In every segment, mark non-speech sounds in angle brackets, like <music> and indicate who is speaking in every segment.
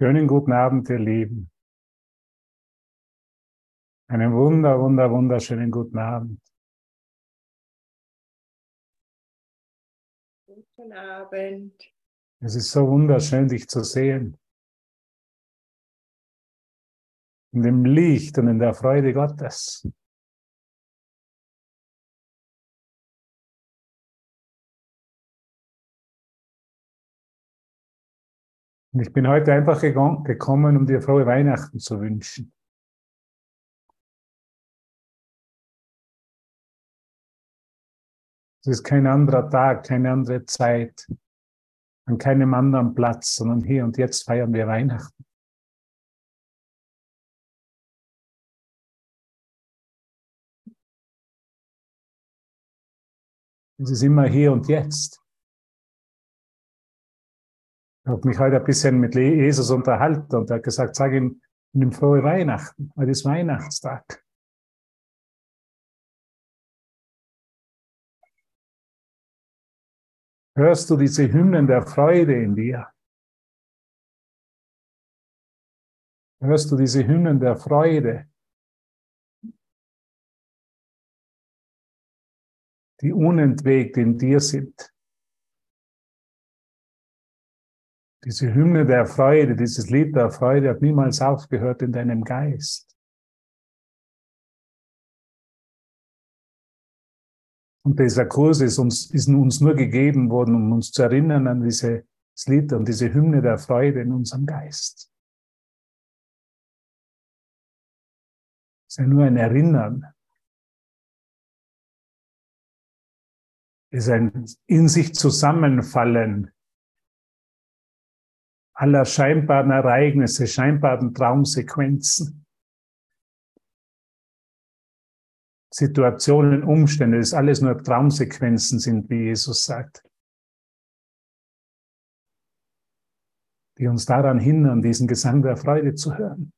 Speaker 1: Schönen guten Abend, ihr Lieben. Einen wunder, wunder, wunderschönen guten Abend.
Speaker 2: Guten Abend.
Speaker 1: Es ist so wunderschön, dich zu sehen. In dem Licht und in der Freude Gottes. Und ich bin heute einfach gekommen, um dir frohe Weihnachten zu wünschen. Es ist kein anderer Tag, keine andere Zeit, an keinem anderen Platz, sondern hier und jetzt feiern wir Weihnachten. Es ist immer hier und jetzt. Ich habe mich heute ein bisschen mit Jesus unterhalten und er hat gesagt, sag ihm, nimm frohe Weihnachten. Heute ist Weihnachtstag. Hörst du diese Hymnen der Freude in dir? Hörst du diese Hymnen der Freude, die unentwegt in dir sind? Diese Hymne der Freude, dieses Lied der Freude hat niemals aufgehört in deinem Geist. Und dieser Kurs ist uns, ist uns nur gegeben worden, um uns zu erinnern an dieses Lied und diese Hymne der Freude in unserem Geist. Es ist ja nur ein Erinnern. Es ist ein in sich zusammenfallen aller scheinbaren Ereignisse, scheinbaren Traumsequenzen, Situationen, Umstände, das alles nur Traumsequenzen sind, wie Jesus sagt, die uns daran hindern, diesen Gesang der Freude zu hören.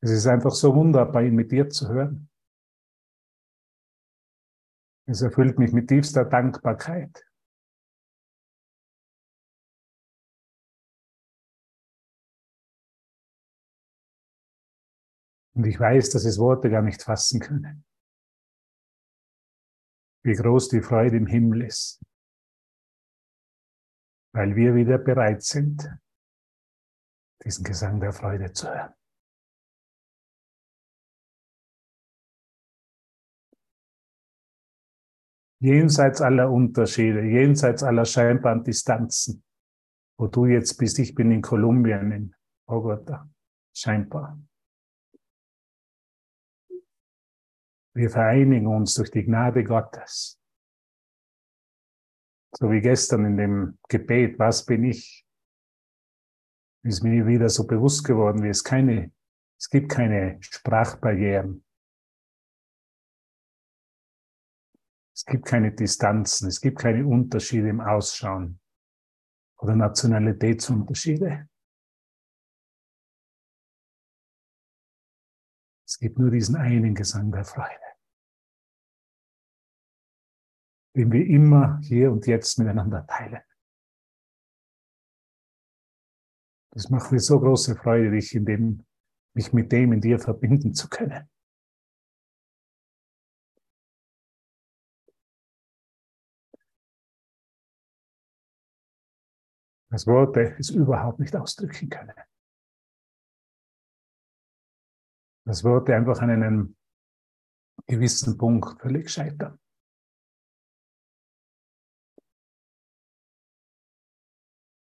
Speaker 1: Es ist einfach so wunderbar, ihn mit dir zu hören. Es erfüllt mich mit tiefster Dankbarkeit. Und ich weiß, dass es Worte gar nicht fassen können. Wie groß die Freude im Himmel ist. Weil wir wieder bereit sind, diesen Gesang der Freude zu hören. Jenseits aller Unterschiede, jenseits aller scheinbaren Distanzen, wo du jetzt bist, ich bin in Kolumbien, in Bogota, scheinbar. Wir vereinigen uns durch die Gnade Gottes. So wie gestern in dem Gebet, was bin ich? Ist mir wieder so bewusst geworden, wie es keine, es gibt keine Sprachbarrieren. Es gibt keine Distanzen, es gibt keine Unterschiede im Ausschauen oder Nationalitätsunterschiede. Es gibt nur diesen einen Gesang der Freude, den wir immer hier und jetzt miteinander teilen. Das macht mir so große Freude, dich in dem, mich mit dem in dir verbinden zu können. Das Worte es überhaupt nicht ausdrücken können. Das Worte einfach an einem gewissen Punkt völlig scheitern.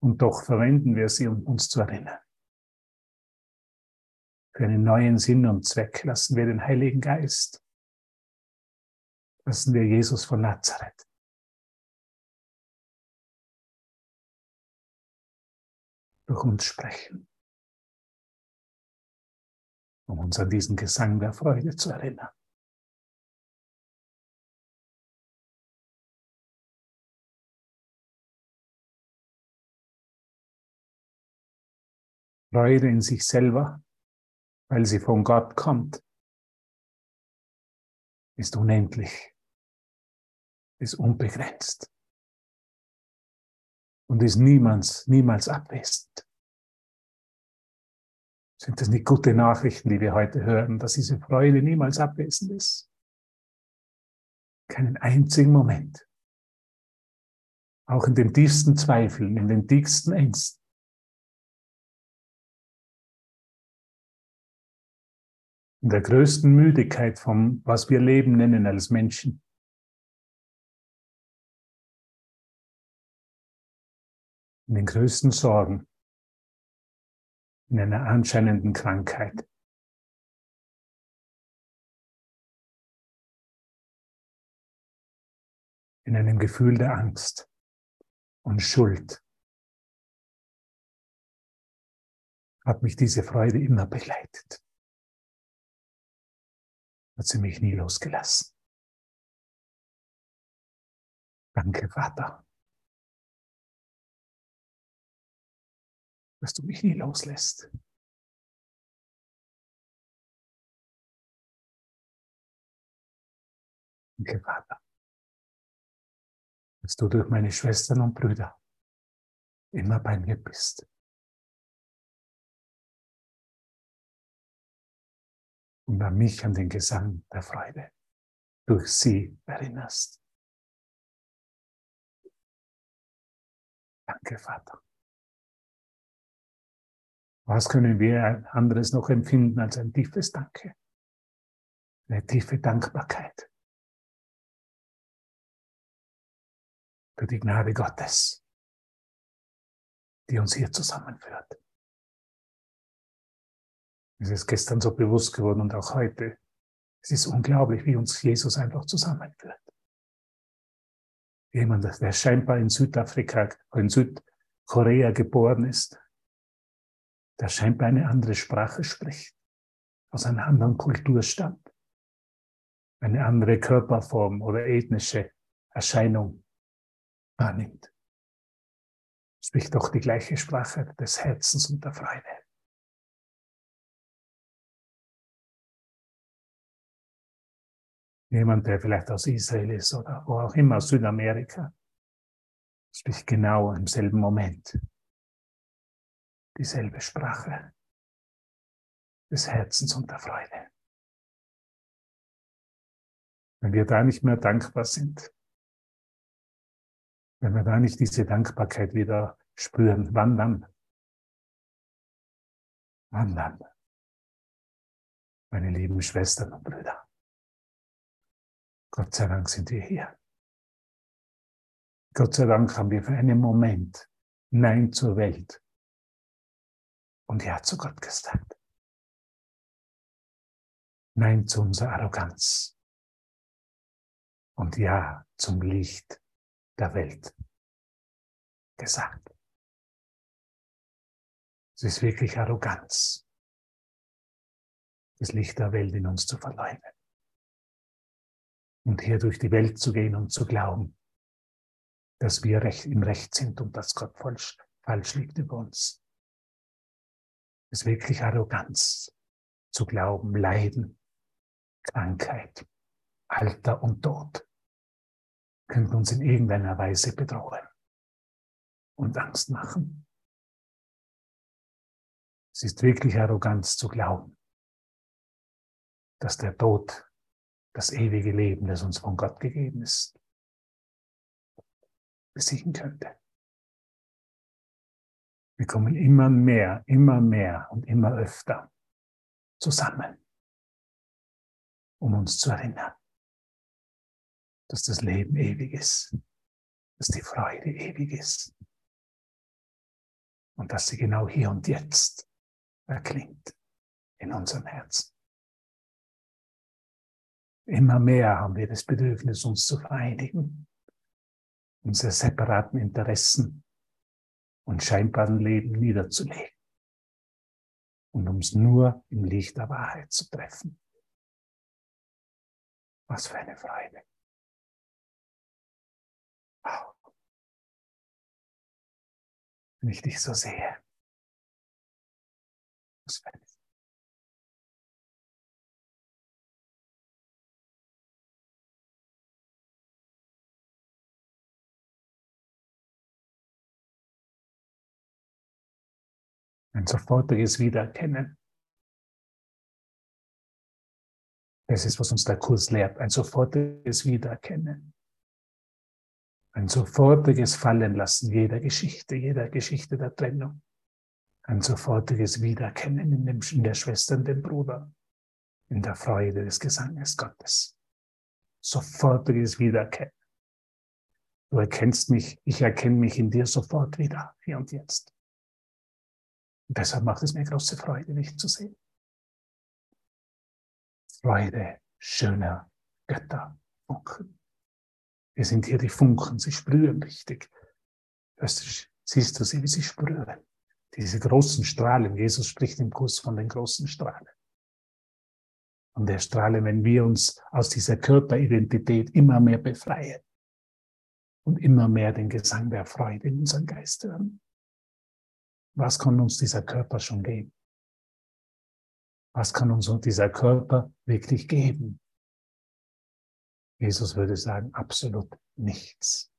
Speaker 1: Und doch verwenden wir sie, um uns zu erinnern. Für einen neuen Sinn und Zweck lassen wir den Heiligen Geist, lassen wir Jesus von Nazareth durch uns sprechen, um uns an diesen Gesang der Freude zu erinnern. Freude in sich selber, weil sie von Gott kommt, ist unendlich. ist unbegrenzt und ist niemals, niemals abwesend. Sind das nicht gute Nachrichten, die wir heute hören, dass diese Freude niemals abwesend ist? Keinen einzigen Moment. Auch in den tiefsten Zweifeln, in den tiefsten Ängsten. In der größten Müdigkeit vom, was wir Leben nennen als Menschen. In den größten Sorgen. In einer anscheinenden Krankheit. In einem Gefühl der Angst und Schuld hat mich diese Freude immer begleitet. Hat sie mich nie losgelassen. Danke, Vater, dass du mich nie loslässt. Danke, Vater dass du durch meine Schwestern und Brüder immer bei mir bist. Und an mich an den Gesang der Freude durch sie erinnerst. Danke, Vater. Was können wir anderes noch empfinden als ein tiefes Danke? Eine tiefe Dankbarkeit für die Gnade Gottes, die uns hier zusammenführt. Es ist gestern so bewusst geworden und auch heute. Es ist unglaublich, wie uns Jesus einfach zusammenführt. Jemand, der scheinbar in Südafrika, in Südkorea geboren ist, der scheinbar eine andere Sprache spricht, aus einer anderen Kultur stammt, eine andere Körperform oder ethnische Erscheinung wahrnimmt. Spricht doch die gleiche Sprache des Herzens und der Freude. Jemand, der vielleicht aus Israel ist oder wo auch immer, Südamerika, spricht genau im selben Moment dieselbe Sprache des Herzens und der Freude. Wenn wir da nicht mehr dankbar sind, wenn wir da nicht diese Dankbarkeit wieder spüren, wann dann? Wann dann? Meine lieben Schwestern und Brüder. Gott sei Dank sind wir hier. Gott sei Dank haben wir für einen Moment Nein zur Welt und Ja zu Gott gesagt. Nein zu unserer Arroganz und Ja zum Licht der Welt gesagt. Es ist wirklich Arroganz, das Licht der Welt in uns zu verleugnen. Und hier durch die Welt zu gehen und zu glauben, dass wir recht, im Recht sind und dass Gott falsch, falsch liegt über uns. Es ist wirklich Arroganz zu glauben, Leiden, Krankheit, Alter und Tod könnten uns in irgendeiner Weise bedrohen und Angst machen. Es ist wirklich Arroganz zu glauben, dass der Tod das ewige Leben, das uns von Gott gegeben ist, besiegen könnte. Wir kommen immer mehr, immer mehr und immer öfter zusammen, um uns zu erinnern, dass das Leben ewig ist, dass die Freude ewig ist und dass sie genau hier und jetzt erklingt in unserem Herzen. Immer mehr haben wir das Bedürfnis, uns zu vereinigen, unsere separaten Interessen und scheinbaren Leben niederzulegen und uns nur im Licht der Wahrheit zu treffen. Was für eine Freude. wenn ich dich so sehe. Das Ein sofortiges Wiedererkennen. Das ist, was uns der Kurs lehrt. Ein sofortiges Wiedererkennen. Ein sofortiges Fallenlassen jeder Geschichte, jeder Geschichte der Trennung. Ein sofortiges Wiedererkennen in, dem, in der Schwester und dem Bruder. In der Freude des Gesanges Gottes. Sofortiges Wiedererkennen. Du erkennst mich, ich erkenne mich in dir sofort wieder, hier und jetzt. Und deshalb macht es mir große Freude, dich zu sehen. Freude schöner Götter, Funken. Wir sind hier die Funken, sie sprühen richtig. Siehst du sie, wie sie sprühen? Diese großen Strahlen. Jesus spricht im Kurs von den großen Strahlen. Und der Strahle, wenn wir uns aus dieser Körperidentität immer mehr befreien und immer mehr den Gesang der Freude in unseren Geist hören. Was kann uns dieser Körper schon geben? Was kann uns dieser Körper wirklich geben? Jesus würde sagen, absolut nichts.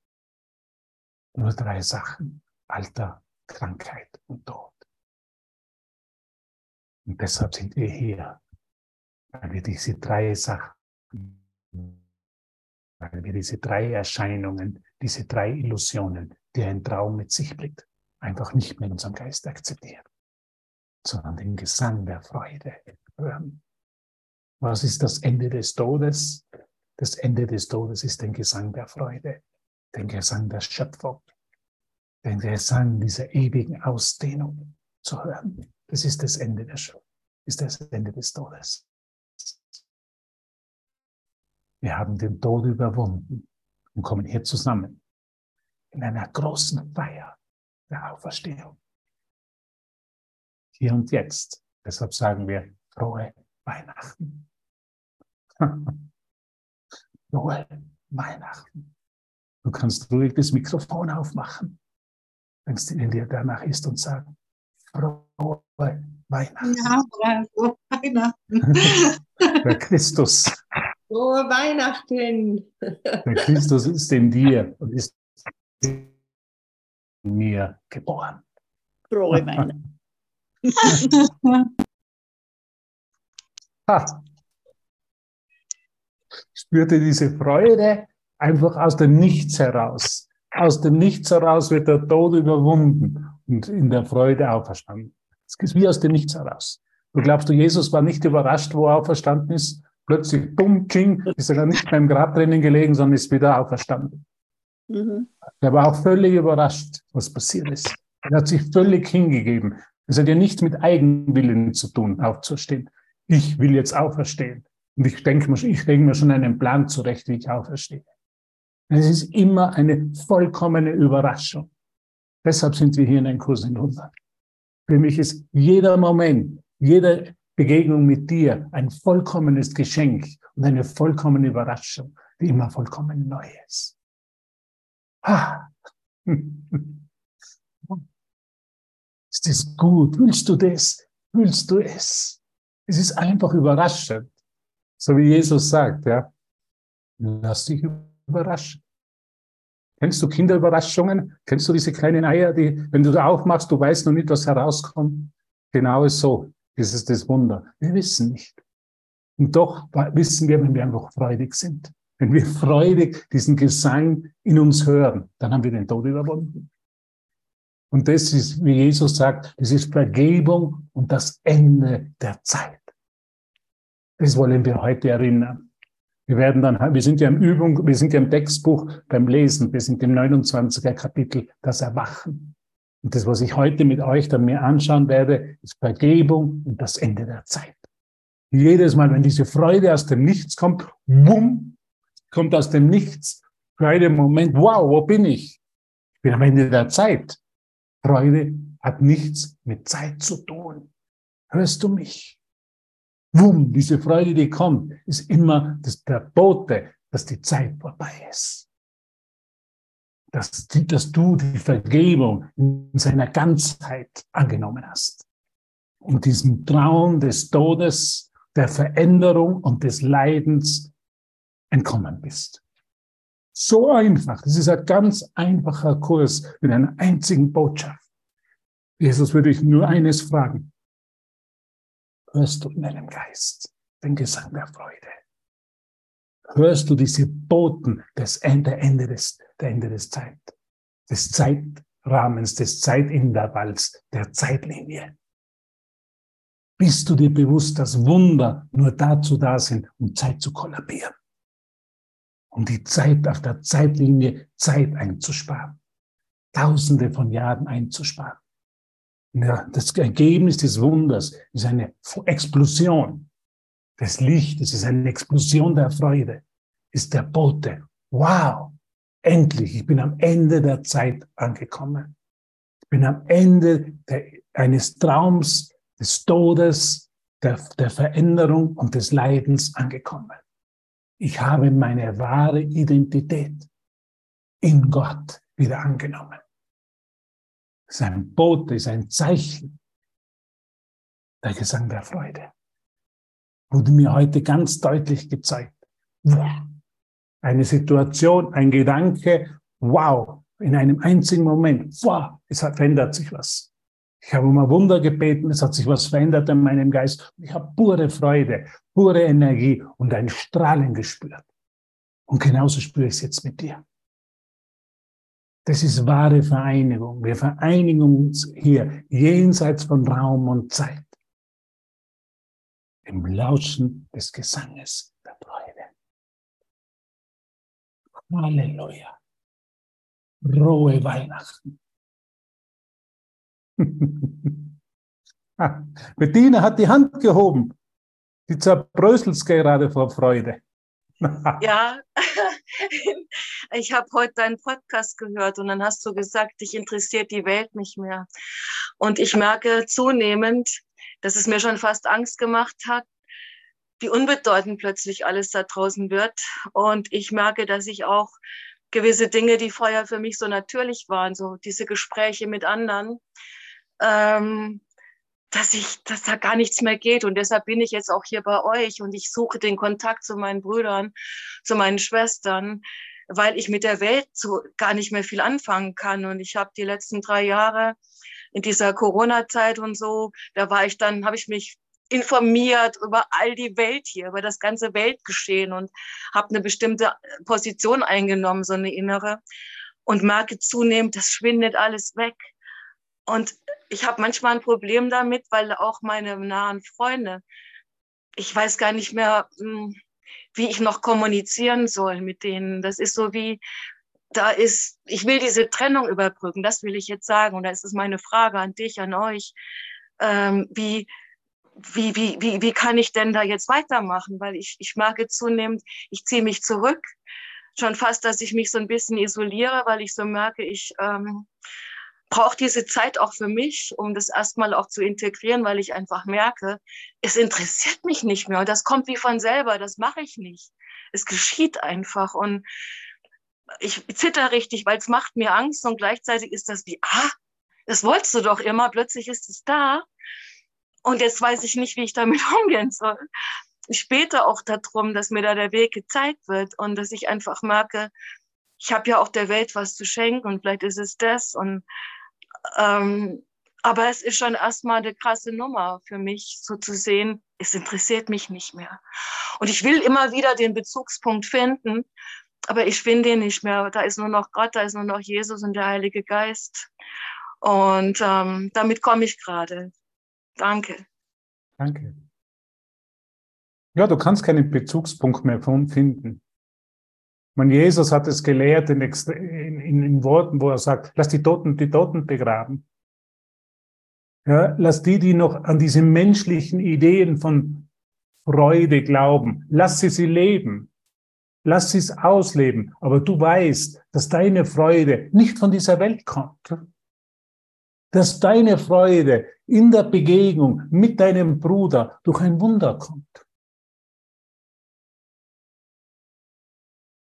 Speaker 1: Nur drei Sachen. Alter, Krankheit und Tod. Und deshalb sind wir hier, weil wir diese drei Sachen, weil wir diese drei Erscheinungen, diese drei Illusionen, die ein Traum mit sich bringt, einfach nicht mehr in unserem Geist akzeptieren, sondern den Gesang der Freude hören. Was ist das Ende des Todes? Das Ende des Todes ist den Gesang der Freude, den Gesang der Schöpfung, den Gesang dieser ewigen Ausdehnung zu hören. Das ist das Ende der Schöpfung, ist das Ende des Todes. Wir haben den Tod überwunden und kommen hier zusammen in einer großen Feier der Auferstehung. Hier und jetzt. Deshalb sagen wir frohe Weihnachten. <laughs> frohe Weihnachten. Du kannst ruhig das Mikrofon aufmachen, wenn es dir danach ist und sagen, frohe Weihnachten.
Speaker 2: Ja, frohe Weihnachten. <laughs>
Speaker 1: Der Christus.
Speaker 2: Frohe Weihnachten.
Speaker 1: Der Christus ist in dir und ist mir geboren.
Speaker 2: Frohe Weihnachten. <laughs>
Speaker 1: ha. Spürte diese Freude einfach aus dem Nichts heraus. Aus dem Nichts heraus wird der Tod überwunden und in der Freude auferstanden. Es ist wie aus dem Nichts heraus. Du glaubst du, Jesus war nicht überrascht, wo er auferstanden ist? Plötzlich, bumm, ching, ist er nicht beim Grab drinnen gelegen, sondern ist wieder auferstanden. Mhm. Er war auch völlig überrascht, was passiert ist. Er hat sich völlig hingegeben. Es hat ja nichts mit Eigenwillen zu tun, aufzustehen. Ich will jetzt auferstehen. Und ich denke mir, ich denke mir schon einen Plan zurecht, wie ich auferstehe. Es ist immer eine vollkommene Überraschung. Deshalb sind wir hier in einem Kurs in Wunder. Für mich ist jeder Moment, jede Begegnung mit dir ein vollkommenes Geschenk und eine vollkommene Überraschung, die immer vollkommen neu ist. Ah. <laughs> Ist das gut? Willst du das? Willst du es? Es ist einfach überraschend. So wie Jesus sagt, ja. Lass dich überraschen. Kennst du Kinderüberraschungen? Kennst du diese kleinen Eier, die, wenn du da aufmachst, du weißt noch nicht, was herauskommt? Genau so ist es das Wunder. Wir wissen nicht. Und doch wissen wir, wenn wir einfach freudig sind. Wenn wir freudig diesen Gesang in uns hören, dann haben wir den Tod überwunden. Und das ist, wie Jesus sagt, das ist Vergebung und das Ende der Zeit. Das wollen wir heute erinnern. Wir werden dann, wir sind ja im Übung, wir sind ja im Textbuch beim Lesen, wir sind im 29er Kapitel, das Erwachen. Und das, was ich heute mit euch dann mir anschauen werde, ist Vergebung und das Ende der Zeit. Jedes Mal, wenn diese Freude aus dem Nichts kommt, bumm, kommt aus dem Nichts. Freude im Moment, wow, wo bin ich? Ich bin am Ende der Zeit. Freude hat nichts mit Zeit zu tun. Hörst du mich? Wumm, diese Freude, die kommt, ist immer das, der Bote, dass die Zeit vorbei ist. Dass, dass du die Vergebung in seiner Ganzheit angenommen hast. Und diesen Traum des Todes, der Veränderung und des Leidens entkommen bist. So einfach. Das ist ein ganz einfacher Kurs mit einer einzigen Botschaft. Jesus würde ich nur eines fragen. Hörst du in deinem Geist den Gesang der Freude? Hörst du diese Boten des Ende, Ende des, der Ende des Zeit, des Zeitrahmens, des Zeitintervalls, der Zeitlinie? Bist du dir bewusst, dass Wunder nur dazu da sind, um Zeit zu kollabieren? Um die Zeit auf der Zeitlinie Zeit einzusparen. Tausende von Jahren einzusparen. Ja, das Ergebnis des Wunders ist eine Explosion des Lichtes, ist eine Explosion der Freude, ist der Bote. Wow, endlich, ich bin am Ende der Zeit angekommen. Ich bin am Ende der, eines Traums, des Todes, der, der Veränderung und des Leidens angekommen. Ich habe meine wahre Identität in Gott wieder angenommen. Das ist ein Bote, ist ein Zeichen. Der Gesang der Freude. Wurde mir heute ganz deutlich gezeigt. Eine Situation, ein Gedanke, wow, in einem einzigen Moment, wow, es verändert sich was. Ich habe um ein Wunder gebeten, es hat sich was verändert in meinem Geist. Ich habe pure Freude, pure Energie und ein Strahlen gespürt. Und genauso spüre ich es jetzt mit dir. Das ist wahre Vereinigung. Wir vereinigen uns hier jenseits von Raum und Zeit. Im Lauschen des Gesanges der Freude. Halleluja. Rohe Weihnachten. <laughs> Bettina hat die Hand gehoben. Die zerbröselt gerade vor Freude. <laughs>
Speaker 3: ja, <laughs> ich habe heute deinen Podcast gehört und dann hast du gesagt, dich interessiert die Welt nicht mehr. Und ich merke zunehmend, dass es mir schon fast Angst gemacht hat, wie unbedeutend plötzlich alles da draußen wird. Und ich merke, dass ich auch gewisse Dinge, die vorher für mich so natürlich waren, so diese Gespräche mit anderen, ähm, dass ich, dass da gar nichts mehr geht. Und deshalb bin ich jetzt auch hier bei euch und ich suche den Kontakt zu meinen Brüdern, zu meinen Schwestern, weil ich mit der Welt so gar nicht mehr viel anfangen kann. Und ich habe die letzten drei Jahre in dieser Corona-Zeit und so, da war ich dann, habe ich mich informiert über all die Welt hier, über das ganze Weltgeschehen und habe eine bestimmte Position eingenommen, so eine innere und merke zunehmend, das schwindet alles weg. Und ich habe manchmal ein Problem damit, weil auch meine nahen Freunde, ich weiß gar nicht mehr, hm, wie ich noch kommunizieren soll mit denen. Das ist so wie, da ist, ich will diese Trennung überbrücken, das will ich jetzt sagen. Und da ist es meine Frage an dich, an euch. Ähm, wie, wie, wie, wie, wie kann ich denn da jetzt weitermachen? Weil ich, ich merke zunehmend, ich ziehe mich zurück. Schon fast, dass ich mich so ein bisschen isoliere, weil ich so merke, ich ähm, brauche diese Zeit auch für mich, um das erstmal auch zu integrieren, weil ich einfach merke, es interessiert mich nicht mehr. Und das kommt wie von selber, das mache ich nicht. Es geschieht einfach. Und ich zitter richtig, weil es macht mir Angst und gleichzeitig ist das wie, ah, das wolltest du doch immer, plötzlich ist es da. Und jetzt weiß ich nicht, wie ich damit <laughs> umgehen soll. Ich bete auch darum, dass mir da der Weg gezeigt wird und dass ich einfach merke, ich habe ja auch der Welt was zu schenken und vielleicht ist es das. Und ähm, aber es ist schon erstmal eine krasse Nummer für mich, so zu sehen, es interessiert mich nicht mehr. Und ich will immer wieder den Bezugspunkt finden, aber ich finde ihn nicht mehr. Da ist nur noch Gott, da ist nur noch Jesus und der Heilige Geist. Und ähm, damit komme ich gerade. Danke.
Speaker 1: Danke. Ja, du kannst keinen Bezugspunkt mehr finden. Man, Jesus hat es gelehrt in, in, in, Worten, wo er sagt, lass die Toten die Toten begraben. Ja, lass die, die noch an diese menschlichen Ideen von Freude glauben, lass sie sie leben. Lass sie es ausleben. Aber du weißt, dass deine Freude nicht von dieser Welt kommt. Dass deine Freude in der Begegnung mit deinem Bruder durch ein Wunder kommt.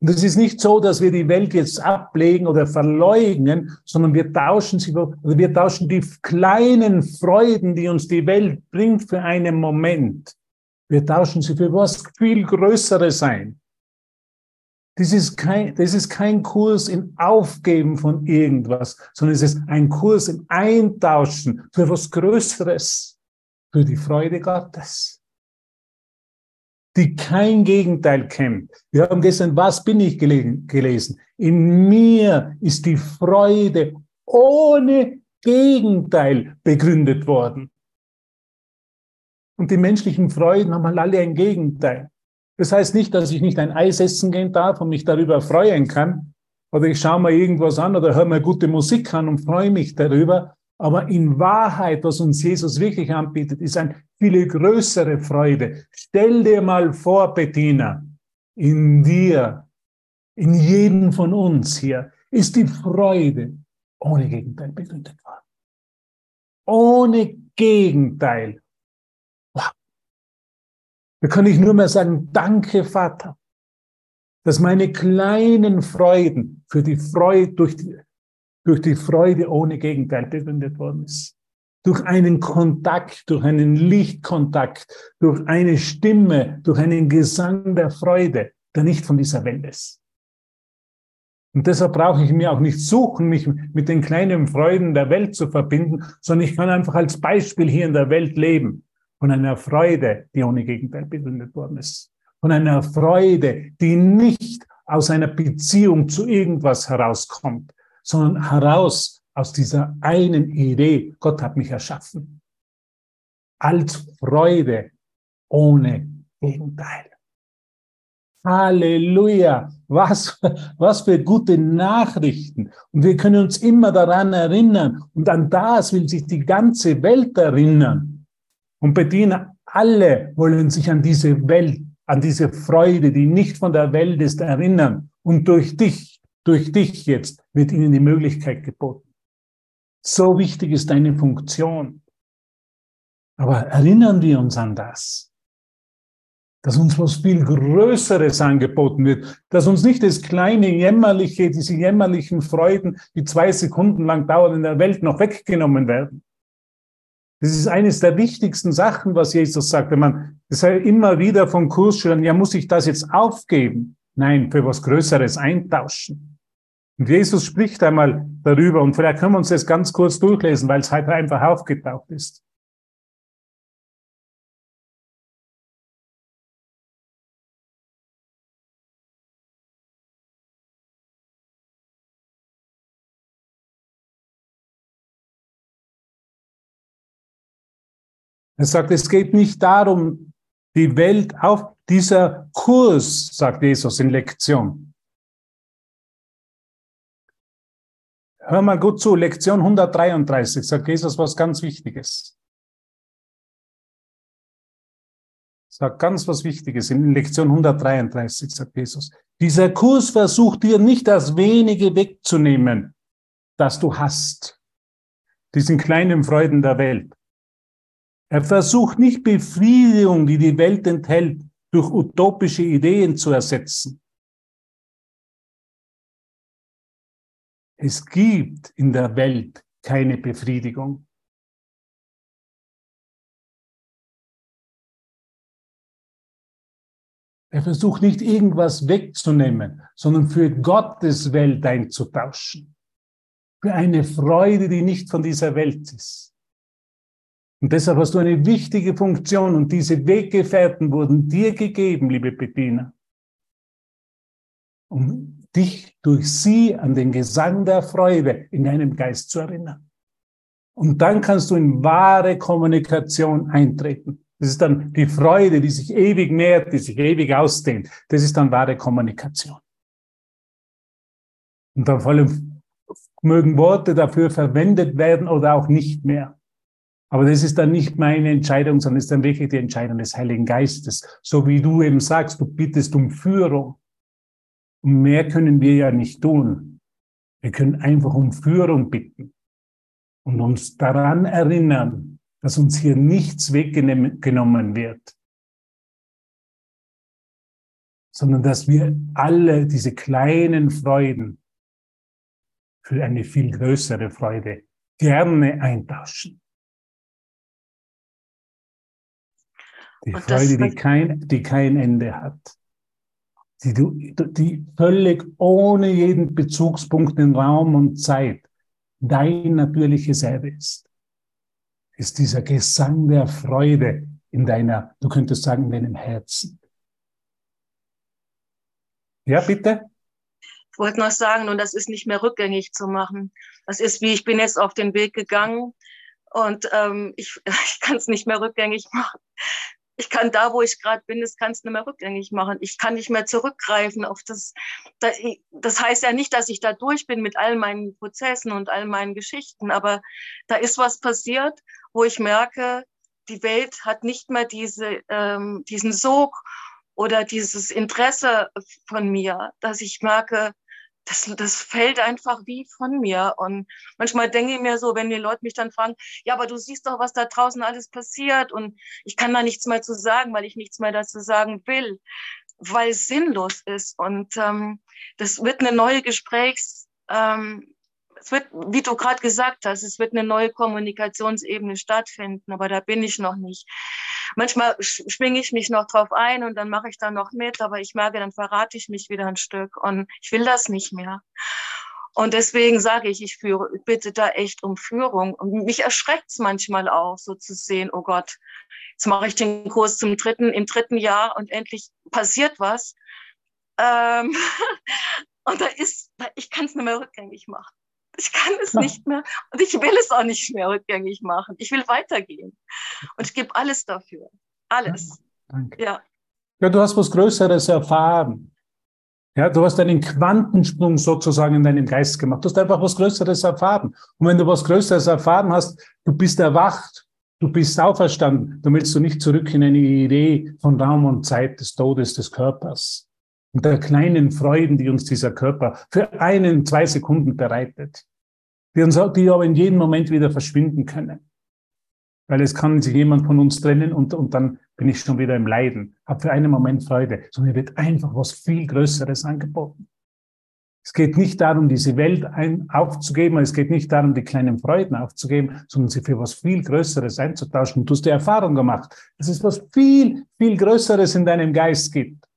Speaker 1: Und es ist nicht so, dass wir die Welt jetzt ablegen oder verleugnen, sondern wir tauschen sie, wir tauschen die kleinen Freuden, die uns die Welt bringt für einen Moment. Wir tauschen sie für was viel Größeres ein. Das ist, kein, das ist kein Kurs im Aufgeben von irgendwas, sondern es ist ein Kurs im Eintauschen für was Größeres, für die Freude Gottes, die kein Gegenteil kennt. Wir haben gestern, was bin ich gelesen? In mir ist die Freude ohne Gegenteil begründet worden. Und die menschlichen Freuden haben alle ein Gegenteil. Das heißt nicht, dass ich nicht ein Eis essen gehen darf und mich darüber freuen kann. Oder ich schaue mir irgendwas an oder höre mir gute Musik an und freue mich darüber. Aber in Wahrheit, was uns Jesus wirklich anbietet, ist eine viel größere Freude. Stell dir mal vor, Bettina, in dir, in jedem von uns hier, ist die Freude ohne Gegenteil begründet worden. Ohne Gegenteil. Da kann ich nur mehr sagen, danke Vater, dass meine kleinen Freuden für die Freude, durch die, durch die Freude ohne Gegenteil begründet worden ist. Durch einen Kontakt, durch einen Lichtkontakt, durch eine Stimme, durch einen Gesang der Freude, der nicht von dieser Welt ist. Und deshalb brauche ich mir auch nicht suchen, mich mit den kleinen Freuden der Welt zu verbinden, sondern ich kann einfach als Beispiel hier in der Welt leben von einer Freude, die ohne Gegenteil begründet worden ist. Von einer Freude, die nicht aus einer Beziehung zu irgendwas herauskommt, sondern heraus aus dieser einen Idee, Gott hat mich erschaffen. Als Freude ohne Gegenteil. Halleluja. Was, was für gute Nachrichten. Und wir können uns immer daran erinnern. Und an das will sich die ganze Welt erinnern. Und Bettina, alle wollen sich an diese Welt, an diese Freude, die nicht von der Welt ist, erinnern. Und durch dich, durch dich jetzt wird ihnen die Möglichkeit geboten. So wichtig ist deine Funktion. Aber erinnern wir uns an das, dass uns was viel Größeres angeboten wird, dass uns nicht das kleine jämmerliche, diese jämmerlichen Freuden, die zwei Sekunden lang dauern in der Welt, noch weggenommen werden, das ist eines der wichtigsten Sachen, was Jesus sagt. Wenn man das heißt immer wieder von Kursschülern, ja, muss ich das jetzt aufgeben? Nein, für was Größeres eintauschen. Und Jesus spricht einmal darüber und vielleicht können wir uns das ganz kurz durchlesen, weil es halt einfach aufgetaucht ist. Er sagt, es geht nicht darum, die Welt auf dieser Kurs, sagt Jesus in Lektion. Hör mal gut zu, Lektion 133 sagt Jesus was ganz Wichtiges. Sagt ganz was Wichtiges in Lektion 133, sagt Jesus. Dieser Kurs versucht dir nicht das wenige wegzunehmen, das du hast. Diesen kleinen Freuden der Welt. Er versucht nicht Befriedigung, die die Welt enthält, durch utopische Ideen zu ersetzen. Es gibt in der Welt keine Befriedigung. Er versucht nicht irgendwas wegzunehmen, sondern für Gottes Welt einzutauschen. Für eine Freude, die nicht von dieser Welt ist. Und deshalb hast du eine wichtige Funktion und diese Weggefährten wurden dir gegeben, liebe Bettina, um dich durch sie an den Gesang der Freude in deinem Geist zu erinnern. Und dann kannst du in wahre Kommunikation eintreten. Das ist dann die Freude, die sich ewig mehrt, die sich ewig ausdehnt. Das ist dann wahre Kommunikation. Und dann vor allem mögen Worte dafür verwendet werden oder auch nicht mehr. Aber das ist dann nicht meine Entscheidung, sondern ist dann wirklich die Entscheidung des Heiligen Geistes. So wie du eben sagst, du bittest um Führung. Und mehr können wir ja nicht tun. Wir können einfach um Führung bitten und uns daran erinnern, dass uns hier nichts weggenommen wird, sondern dass wir alle diese kleinen Freuden für eine viel größere Freude gerne eintauschen. Die und Freude, die kein, die kein Ende hat. die, die völlig ohne jeden Bezugspunkt in Raum und Zeit dein natürliches Selbe ist, ist dieser Gesang der Freude in deiner, du könntest sagen, in deinem Herzen. Ja, bitte?
Speaker 3: Ich wollte noch sagen, und das ist nicht mehr rückgängig zu machen. Das ist wie, ich bin jetzt auf den Weg gegangen und ähm, ich, <laughs> ich kann es nicht mehr rückgängig machen ich kann da, wo ich gerade bin, das kannst du nicht mehr rückgängig machen. Ich kann nicht mehr zurückgreifen auf das. Das heißt ja nicht, dass ich da durch bin mit all meinen Prozessen und all meinen Geschichten, aber da ist was passiert, wo ich merke, die Welt hat nicht mehr diese, ähm, diesen Sog oder dieses Interesse von mir, dass ich merke, das, das fällt einfach wie von mir. Und manchmal denke ich mir so, wenn die Leute mich dann fragen, ja, aber du siehst doch, was da draußen alles passiert und ich kann da nichts mehr zu sagen, weil ich nichts mehr dazu sagen will, weil es sinnlos ist. Und ähm, das wird eine neue Gesprächs, ähm, es wird, wie du gerade gesagt hast, es wird eine neue Kommunikationsebene stattfinden, aber da bin ich noch nicht. Manchmal schwinge ich mich noch drauf ein und dann mache ich da noch mit, aber ich merke, dann verrate ich mich wieder ein Stück und ich will das nicht mehr. Und deswegen sage ich, ich führe, bitte da echt um Führung. Und mich erschreckt es manchmal auch, so zu sehen, oh Gott, jetzt mache ich den Kurs zum dritten, im dritten Jahr und endlich passiert was. Ähm, <laughs> und da ist, ich kann es nicht mehr rückgängig machen. Ich kann es nicht mehr und ich will es auch nicht mehr rückgängig machen. Ich will weitergehen und ich gebe alles dafür. Alles. Ja, danke.
Speaker 1: Ja. ja, du hast was Größeres erfahren. Ja, du hast einen Quantensprung sozusagen in deinem Geist gemacht. Du hast einfach was Größeres erfahren. Und wenn du was Größeres erfahren hast, du bist erwacht, du bist auferstanden, dann willst du nicht zurück in eine Idee von Raum und Zeit des Todes des Körpers der kleinen Freuden, die uns dieser Körper für einen, zwei Sekunden bereitet die, uns, die aber in jedem Moment wieder verschwinden können. Weil es kann sich jemand von uns trennen und, und dann bin ich schon wieder im Leiden, habe für einen Moment Freude, sondern mir wird einfach was viel Größeres angeboten. Es geht nicht darum, diese Welt ein, aufzugeben, es geht nicht darum, die kleinen Freuden aufzugeben, sondern sie für was viel Größeres einzutauschen. Und du hast die Erfahrung gemacht, dass es was viel, viel Größeres in deinem Geist gibt.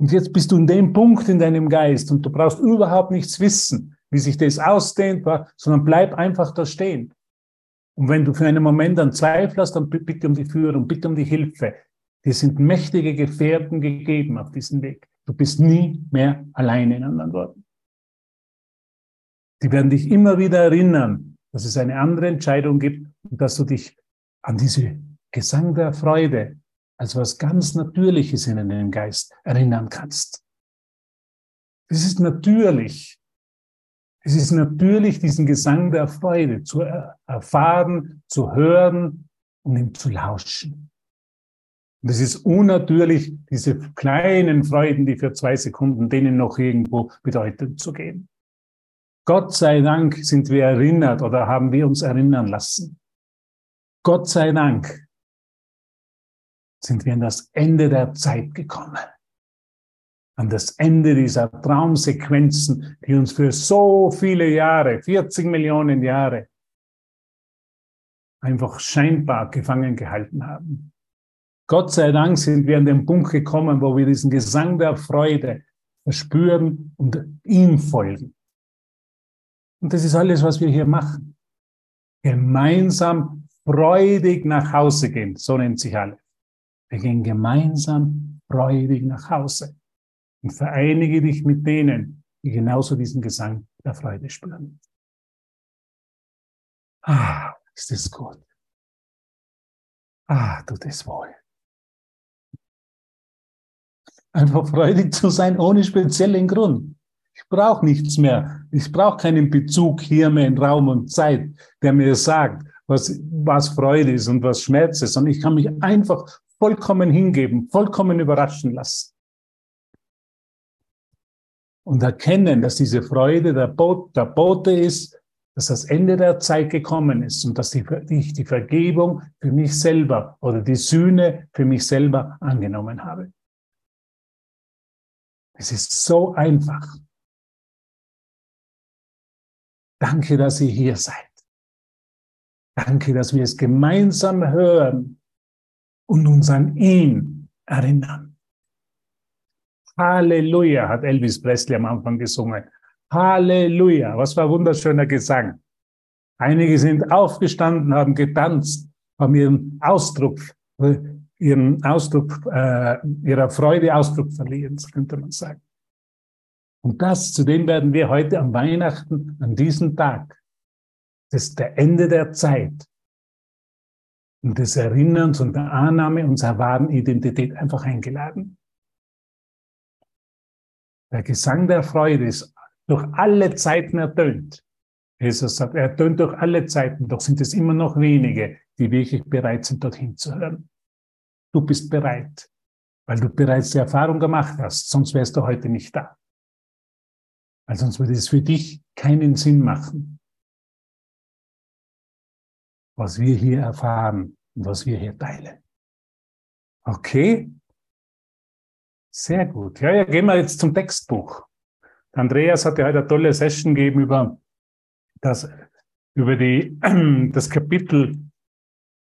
Speaker 1: Und jetzt bist du in dem Punkt in deinem Geist und du brauchst überhaupt nichts wissen wie sich das ausdehnt, sondern bleib einfach da stehen. Und wenn du für einen Moment an Zweifel hast, dann bitte um die Führung, bitte um die Hilfe. Dir sind mächtige Gefährten gegeben auf diesem Weg. Du bist nie mehr alleine, in anderen Worten. Die werden dich immer wieder erinnern, dass es eine andere Entscheidung gibt und dass du dich an diese Gesang der Freude als was ganz Natürliches in deinem Geist erinnern kannst. Es ist natürlich, es ist natürlich, diesen Gesang der Freude zu erfahren, zu hören und ihm zu lauschen. Und es ist unnatürlich, diese kleinen Freuden, die für zwei Sekunden denen noch irgendwo Bedeutung zu geben. Gott sei Dank sind wir erinnert oder haben wir uns erinnern lassen. Gott sei Dank sind wir an das Ende der Zeit gekommen an das Ende dieser Traumsequenzen, die uns für so viele Jahre, 40 Millionen Jahre, einfach scheinbar gefangen gehalten haben. Gott sei Dank sind wir an den Punkt gekommen, wo wir diesen Gesang der Freude verspüren und ihm folgen. Und das ist alles, was wir hier machen. Gemeinsam freudig nach Hause gehen, so nennt sich alle. Wir gehen gemeinsam freudig nach Hause und vereinige dich mit denen, die genauso diesen Gesang der Freude spüren. Ah, ist das gut. Ah, tut es wohl. Einfach freudig zu sein ohne speziellen Grund. Ich brauche nichts mehr. Ich brauche keinen Bezug hier mehr in Raum und Zeit, der mir sagt, was, was Freude ist und was Schmerz ist, sondern ich kann mich einfach vollkommen hingeben, vollkommen überraschen lassen und erkennen, dass diese Freude der, Bote, der Bote ist, dass das Ende der Zeit gekommen ist und dass ich die Vergebung für mich selber oder die Sühne für mich selber angenommen habe. Es ist so einfach. Danke, dass ihr hier seid. Danke, dass wir es gemeinsam hören und uns an ihn erinnern. Halleluja, hat Elvis Presley am Anfang gesungen. Halleluja, was für ein wunderschöner Gesang. Einige sind aufgestanden, haben getanzt, haben ihren Ausdruck, ihren Ausdruck, äh, ihrer Freude Ausdruck verliehen, könnte man sagen. Und das, zu dem werden wir heute am Weihnachten, an diesem Tag, das ist der Ende der Zeit und des Erinnerns und der Annahme unserer wahren Identität einfach eingeladen. Der Gesang der Freude ist durch alle Zeiten ertönt. Jesus sagt, er ertönt durch alle Zeiten, doch sind es immer noch wenige, die wirklich bereit sind, dorthin zu hören. Du bist bereit, weil du bereits die Erfahrung gemacht hast, sonst wärst du heute nicht da. Weil sonst würde es für dich keinen Sinn machen, was wir hier erfahren und was wir hier teilen. Okay? Sehr gut. Ja, ja, gehen wir jetzt zum Textbuch. Andreas hat ja heute eine tolle Session gegeben über das, über die, <clears throat> das Kapitel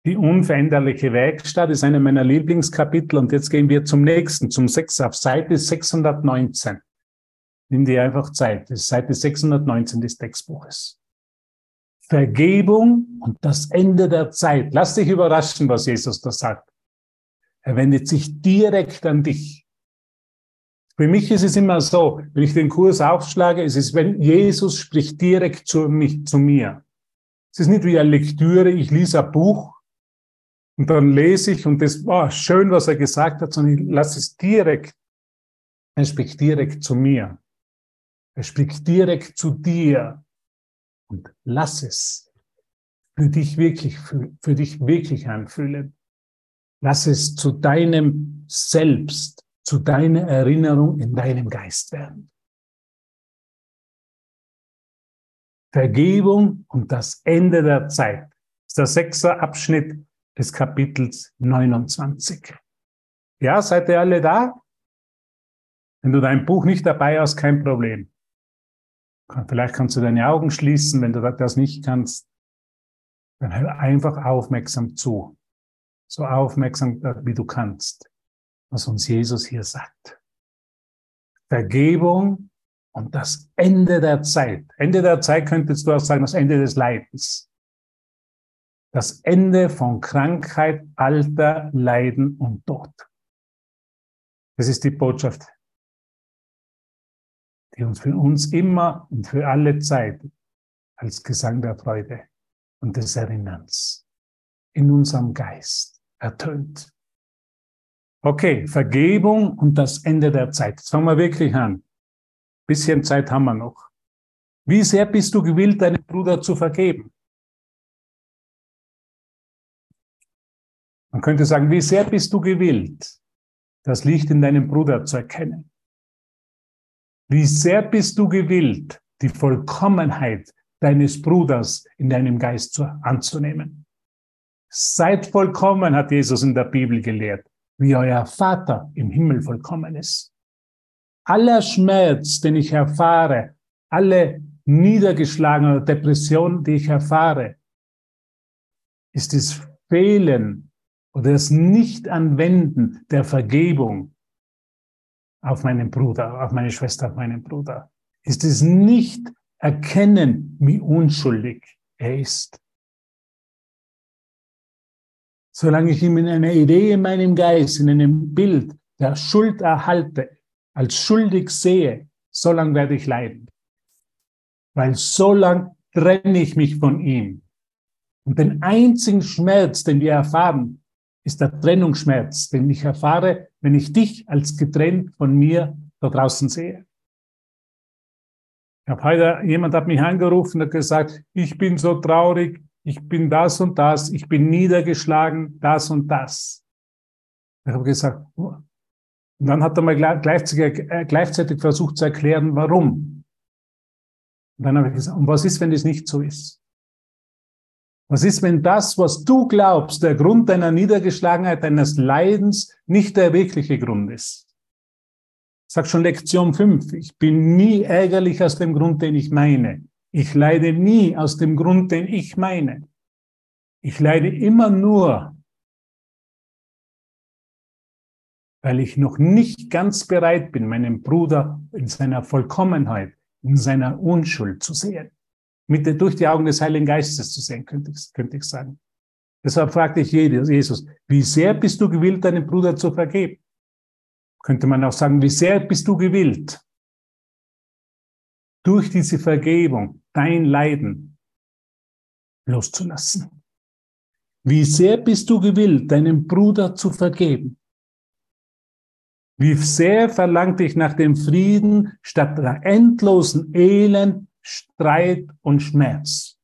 Speaker 1: Die unveränderliche Werkstatt ist eine meiner Lieblingskapitel und jetzt gehen wir zum nächsten, zum 6, auf Seite 619. Nimm dir einfach Zeit. Das ist Seite 619 des Textbuches. Vergebung und das Ende der Zeit. Lass dich überraschen, was Jesus da sagt. Er wendet sich direkt an dich. Für mich ist es immer so, wenn ich den Kurs aufschlage, es ist, wenn Jesus spricht direkt zu, mich, zu mir. Es ist nicht wie eine Lektüre, ich lese ein Buch und dann lese ich und das war oh, schön, was er gesagt hat, sondern ich lasse es direkt. Er spricht direkt zu mir. Er spricht direkt zu dir und lass es für dich wirklich, für, für dich wirklich anfühlen. Lass es zu deinem Selbst zu deiner Erinnerung in deinem Geist werden. Vergebung und das Ende der Zeit ist der sechste Abschnitt des Kapitels 29. Ja, seid ihr alle da? Wenn du dein Buch nicht dabei hast, kein Problem. Vielleicht kannst du deine Augen schließen, wenn du das nicht kannst. Dann hör einfach aufmerksam zu. So aufmerksam, wie du kannst was uns Jesus hier sagt. Vergebung und das Ende der Zeit. Ende der Zeit könntest du auch sagen, das Ende des Leidens. Das Ende von Krankheit, Alter, Leiden und Tod. Das ist die Botschaft, die uns für uns immer und für alle Zeit als Gesang der Freude und des Erinnerns in unserem Geist ertönt. Okay, Vergebung und das Ende der Zeit. Jetzt fangen wir wirklich an. Bisschen Zeit haben wir noch. Wie sehr bist du gewillt, deinem Bruder zu vergeben? Man könnte sagen, wie sehr bist du gewillt, das Licht in deinem Bruder zu erkennen? Wie sehr bist du gewillt, die Vollkommenheit deines Bruders in deinem Geist zu, anzunehmen? Seid vollkommen, hat Jesus in der Bibel gelehrt wie euer Vater im Himmel vollkommen ist. Aller Schmerz, den ich erfahre, alle Niedergeschlagen oder Depression, die ich erfahre, ist das Fehlen oder das Nicht-Anwenden der Vergebung auf meinen Bruder, auf meine Schwester, auf meinen Bruder. Ist es nicht erkennen, wie unschuldig er ist solange ich ihm in einer Idee in meinem Geist, in einem Bild der Schuld erhalte, als schuldig sehe, so lange werde ich leiden. Weil so lange trenne ich mich von ihm. Und den einzigen Schmerz, den wir erfahren, ist der Trennungsschmerz, den ich erfahre, wenn ich dich als getrennt von mir da draußen sehe. Ich habe heute, jemand hat mich angerufen und gesagt, ich bin so traurig, ich bin das und das, ich bin niedergeschlagen, das und das. Ich habe gesagt, oh. und dann hat er mal gleichzeitig, äh, gleichzeitig versucht zu erklären, warum. Und dann habe ich gesagt, und was ist, wenn das nicht so ist? Was ist, wenn das, was du glaubst, der Grund deiner Niedergeschlagenheit, deines Leidens, nicht der wirkliche Grund ist? Sag schon Lektion 5. Ich bin nie ärgerlich aus dem Grund, den ich meine. Ich leide nie aus dem Grund, den ich meine. Ich leide immer nur, weil ich noch nicht ganz bereit bin, meinen Bruder in seiner Vollkommenheit, in seiner Unschuld zu sehen. Mit der, durch die Augen des Heiligen Geistes zu sehen, könnte ich, könnte ich sagen. Deshalb fragte ich Jesus, wie sehr bist du gewillt, deinem Bruder zu vergeben? Könnte man auch sagen, wie sehr bist du gewillt, durch diese Vergebung dein Leiden loszulassen? Wie sehr bist du gewillt, deinem Bruder zu vergeben? Wie sehr verlangt dich nach dem Frieden statt der endlosen Elend, Streit und Schmerz?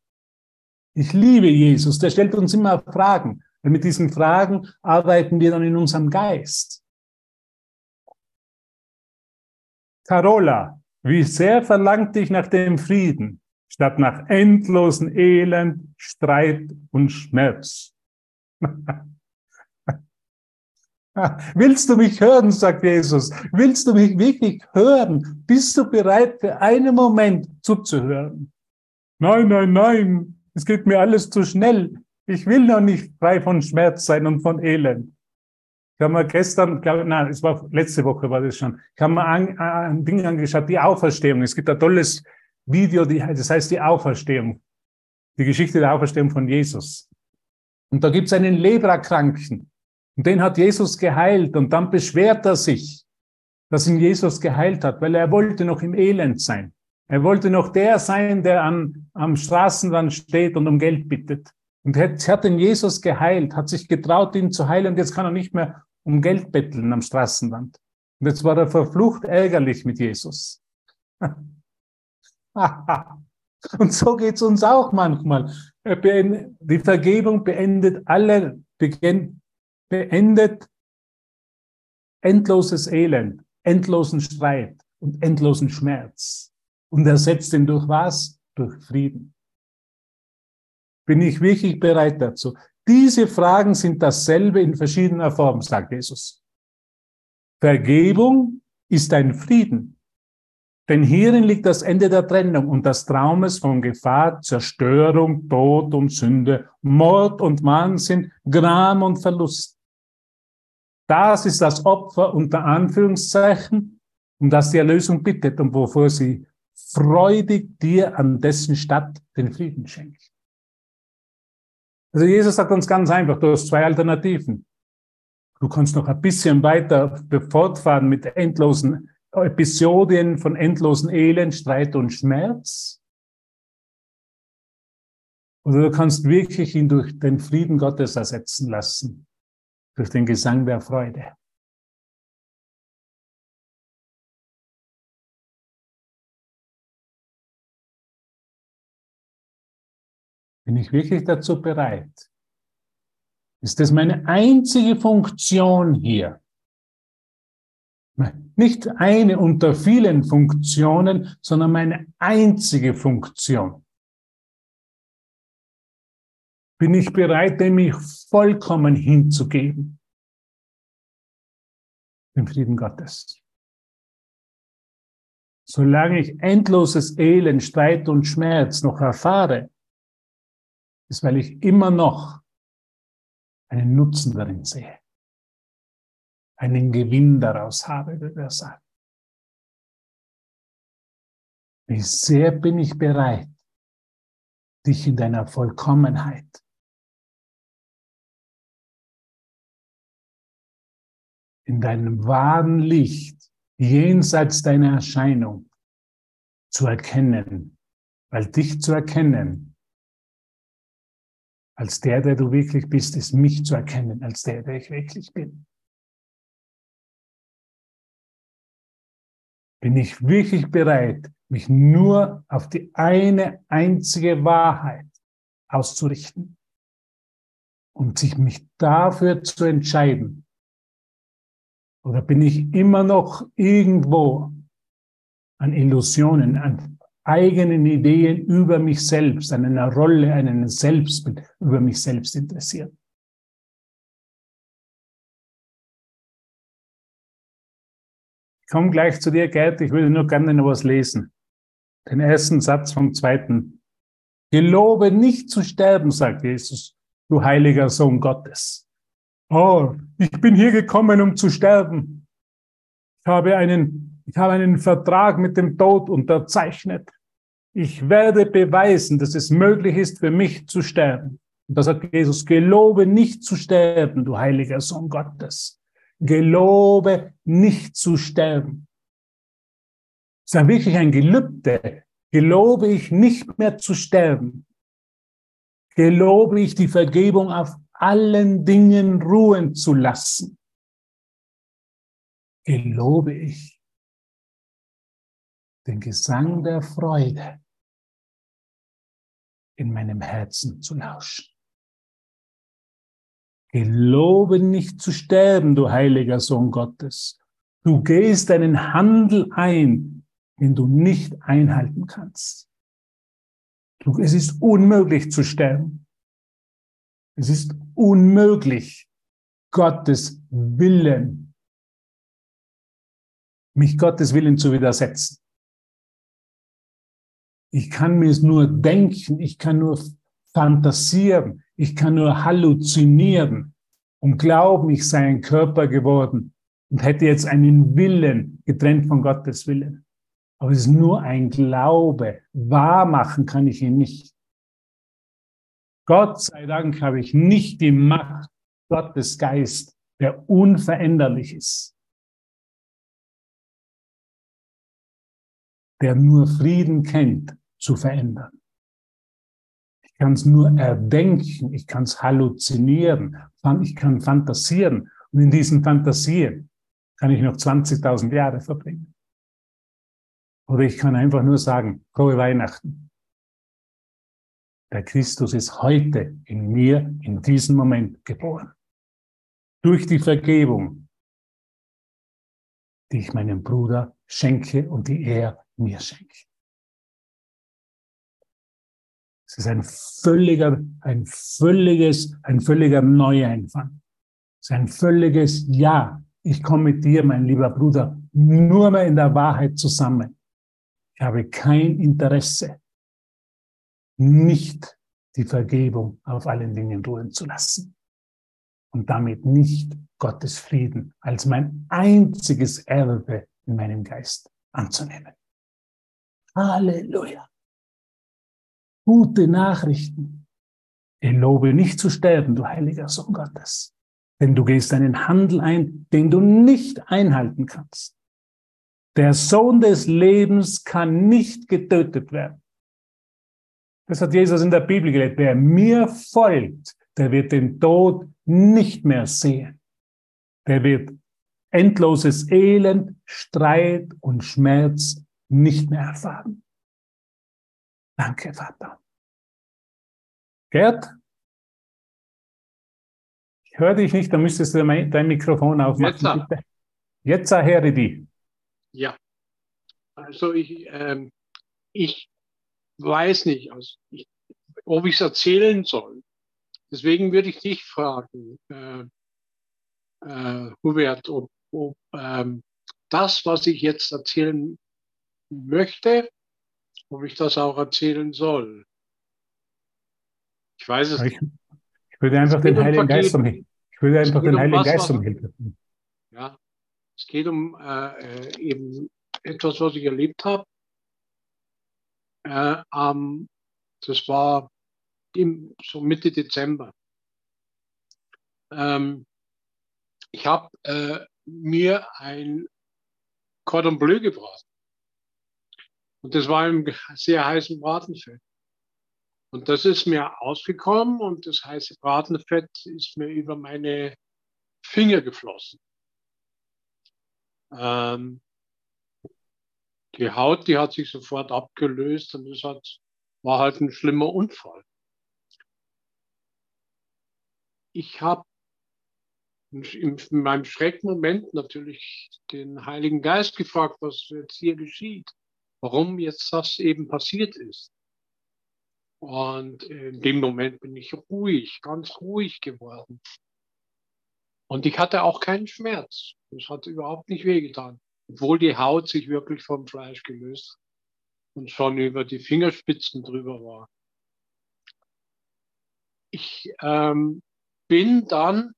Speaker 1: Ich liebe Jesus, der stellt uns immer Fragen. Und mit diesen Fragen arbeiten wir dann in unserem Geist. Carola, wie sehr verlangt dich nach dem Frieden, statt nach endlosen Elend, Streit und Schmerz? <laughs> <laughs> Willst du mich hören, sagt Jesus? Willst du mich wirklich hören? Bist du bereit, für einen Moment zuzuhören? Nein, nein, nein, es geht mir alles zu schnell. Ich will noch nicht frei von Schmerz sein und von Elend. Ich habe mir gestern, glaube, nein, es war letzte Woche war das schon. Ich habe mir ein, ein Ding angeschaut, die Auferstehung. Es gibt ein tolles Video, die, das heißt die Auferstehung. Die Geschichte der Auferstehung von Jesus. Und da gibt es einen Leberkranken. Und den hat Jesus geheilt. Und dann beschwert er sich, dass ihn Jesus geheilt hat, weil er wollte noch im Elend sein. Er wollte noch der sein, der an, am Straßenrand steht und um Geld bittet. Und hat, hat den Jesus geheilt, hat sich getraut, ihn zu heilen. Und jetzt kann er nicht mehr um Geld betteln am Straßenrand. Und jetzt war er verflucht ärgerlich mit Jesus. <laughs> und so geht's uns auch manchmal. Die Vergebung beendet alle, beendet endloses Elend, endlosen Streit und endlosen Schmerz und ersetzt ihn durch was? Durch Frieden. Bin ich wirklich bereit dazu? Diese Fragen sind dasselbe in verschiedener Form, sagt Jesus. Vergebung ist ein Frieden. Denn hierin liegt das Ende der Trennung und des Traumes von Gefahr, Zerstörung, Tod und Sünde, Mord und Wahnsinn, Gram und Verlust. Das ist das Opfer unter Anführungszeichen, um das die Erlösung bittet und wovor sie freudig dir an dessen Stadt den Frieden schenkt. Also Jesus sagt uns ganz einfach, du hast zwei Alternativen. Du kannst noch ein bisschen weiter fortfahren mit endlosen Episodien von endlosen Elend, Streit und Schmerz. Oder du kannst wirklich ihn durch den Frieden Gottes ersetzen lassen, durch den Gesang der Freude. Bin ich wirklich dazu bereit? Ist das meine einzige Funktion hier? Nicht eine unter vielen Funktionen, sondern meine einzige Funktion. Bin ich bereit, mich vollkommen hinzugeben? Dem Frieden Gottes. Solange ich endloses Elend, Streit und Schmerz noch erfahre, ist, weil ich immer noch einen Nutzen darin sehe. Einen Gewinn daraus habe, würde er sagen. Wie sehr bin ich bereit, dich in deiner Vollkommenheit in deinem wahren Licht, jenseits deiner Erscheinung, zu erkennen, weil dich zu erkennen als der, der du wirklich bist, ist mich zu erkennen, als der, der ich wirklich bin. Bin ich wirklich bereit, mich nur auf die eine einzige Wahrheit auszurichten und sich mich dafür zu entscheiden? Oder bin ich immer noch irgendwo an Illusionen, an eigenen Ideen über mich selbst, an einer Rolle, an einem Selbstbild über mich selbst interessiert. Komme gleich zu dir, Gerd, ich würde nur gerne noch was lesen. Den ersten Satz vom zweiten. Gelobe nicht zu sterben, sagt Jesus, du heiliger Sohn Gottes. oh, ich bin hier gekommen, um zu sterben. Ich habe einen, ich habe einen Vertrag mit dem Tod unterzeichnet. Ich werde beweisen, dass es möglich ist, für mich zu sterben. Und da sagt Jesus, gelobe nicht zu sterben, du heiliger Sohn Gottes. Gelobe nicht zu sterben. Das ist ja wirklich ein Gelübde. Gelobe ich nicht mehr zu sterben. Gelobe ich die Vergebung auf allen Dingen ruhen zu lassen. Gelobe ich den Gesang der Freude in meinem Herzen zu lauschen. Gelobe nicht zu sterben, du heiliger Sohn Gottes. Du gehst einen Handel ein, den du nicht einhalten kannst. Du, es ist unmöglich zu sterben. Es ist unmöglich, Gottes Willen, mich Gottes Willen zu widersetzen. Ich kann mir es nur denken, ich kann nur fantasieren, ich kann nur halluzinieren und glauben, ich sei ein Körper geworden und hätte jetzt einen Willen getrennt von Gottes Willen. Aber es ist nur ein Glaube. Wahr machen kann ich ihn nicht. Gott sei Dank habe ich nicht die Macht Gottes Geist, der unveränderlich ist, der nur Frieden kennt, zu verändern. Ich kann es nur erdenken, ich kann es halluzinieren, ich kann fantasieren. Und in diesen Fantasien kann ich noch 20.000 Jahre verbringen. Oder ich kann einfach nur sagen, frohe Weihnachten. Der Christus ist heute in mir, in diesem Moment geboren. Durch die Vergebung, die ich meinem Bruder schenke und die er mir schenkt. Es ist ein völliger, ein völliges, ein völliger Neuanfang. Es ist ein völliges Ja. Ich komme mit dir, mein lieber Bruder, nur mehr in der Wahrheit zusammen. Ich habe kein Interesse, nicht die Vergebung auf allen Dingen ruhen zu lassen und damit nicht Gottes Frieden als mein einziges Erbe in meinem Geist anzunehmen. Halleluja gute Nachrichten. Gelobe nicht zu sterben, du heiliger Sohn Gottes. Denn du gehst einen Handel ein, den du nicht einhalten kannst. Der Sohn des Lebens kann nicht getötet werden. Das hat Jesus in der Bibel gelehrt. Wer mir folgt, der wird den Tod nicht mehr sehen. Der wird endloses Elend, Streit und Schmerz nicht mehr erfahren. Danke, Vater. Gerd? Ich höre dich nicht, da müsstest du dein Mikrofon aufmachen. Jetzt, bitte. Jetzt höre die.
Speaker 4: Ja. Also ich, ähm, ich weiß nicht, also ich, ob ich es erzählen soll. Deswegen würde ich dich fragen, äh, äh, Hubert, ob, ob ähm, das, was ich jetzt erzählen möchte, ob ich das auch erzählen soll. Ich weiß es
Speaker 1: ich, nicht. Ich würde einfach den Heiligen Geist um Ich würde einfach den Heiligen Geist um Hilfe
Speaker 4: Ja, es geht um äh, äh, eben etwas, was ich erlebt habe. Äh, ähm, das war im, so Mitte Dezember. Ähm, ich habe äh, mir ein Cordon Bleu gebraten. Und das war im sehr heißen Bratenfett. Und das ist mir ausgekommen und das heiße Bratenfett ist mir über meine Finger geflossen. Ähm, die Haut, die hat sich sofort abgelöst und das hat, war halt ein schlimmer Unfall. Ich habe in meinem Schreckmoment natürlich den Heiligen Geist gefragt, was jetzt hier geschieht warum jetzt das eben passiert ist. Und in dem Moment bin ich ruhig, ganz ruhig geworden. Und ich hatte auch keinen Schmerz. Es hat überhaupt nicht wehgetan, obwohl die Haut sich wirklich vom Fleisch gelöst und schon über die Fingerspitzen drüber war. Ich ähm, bin dann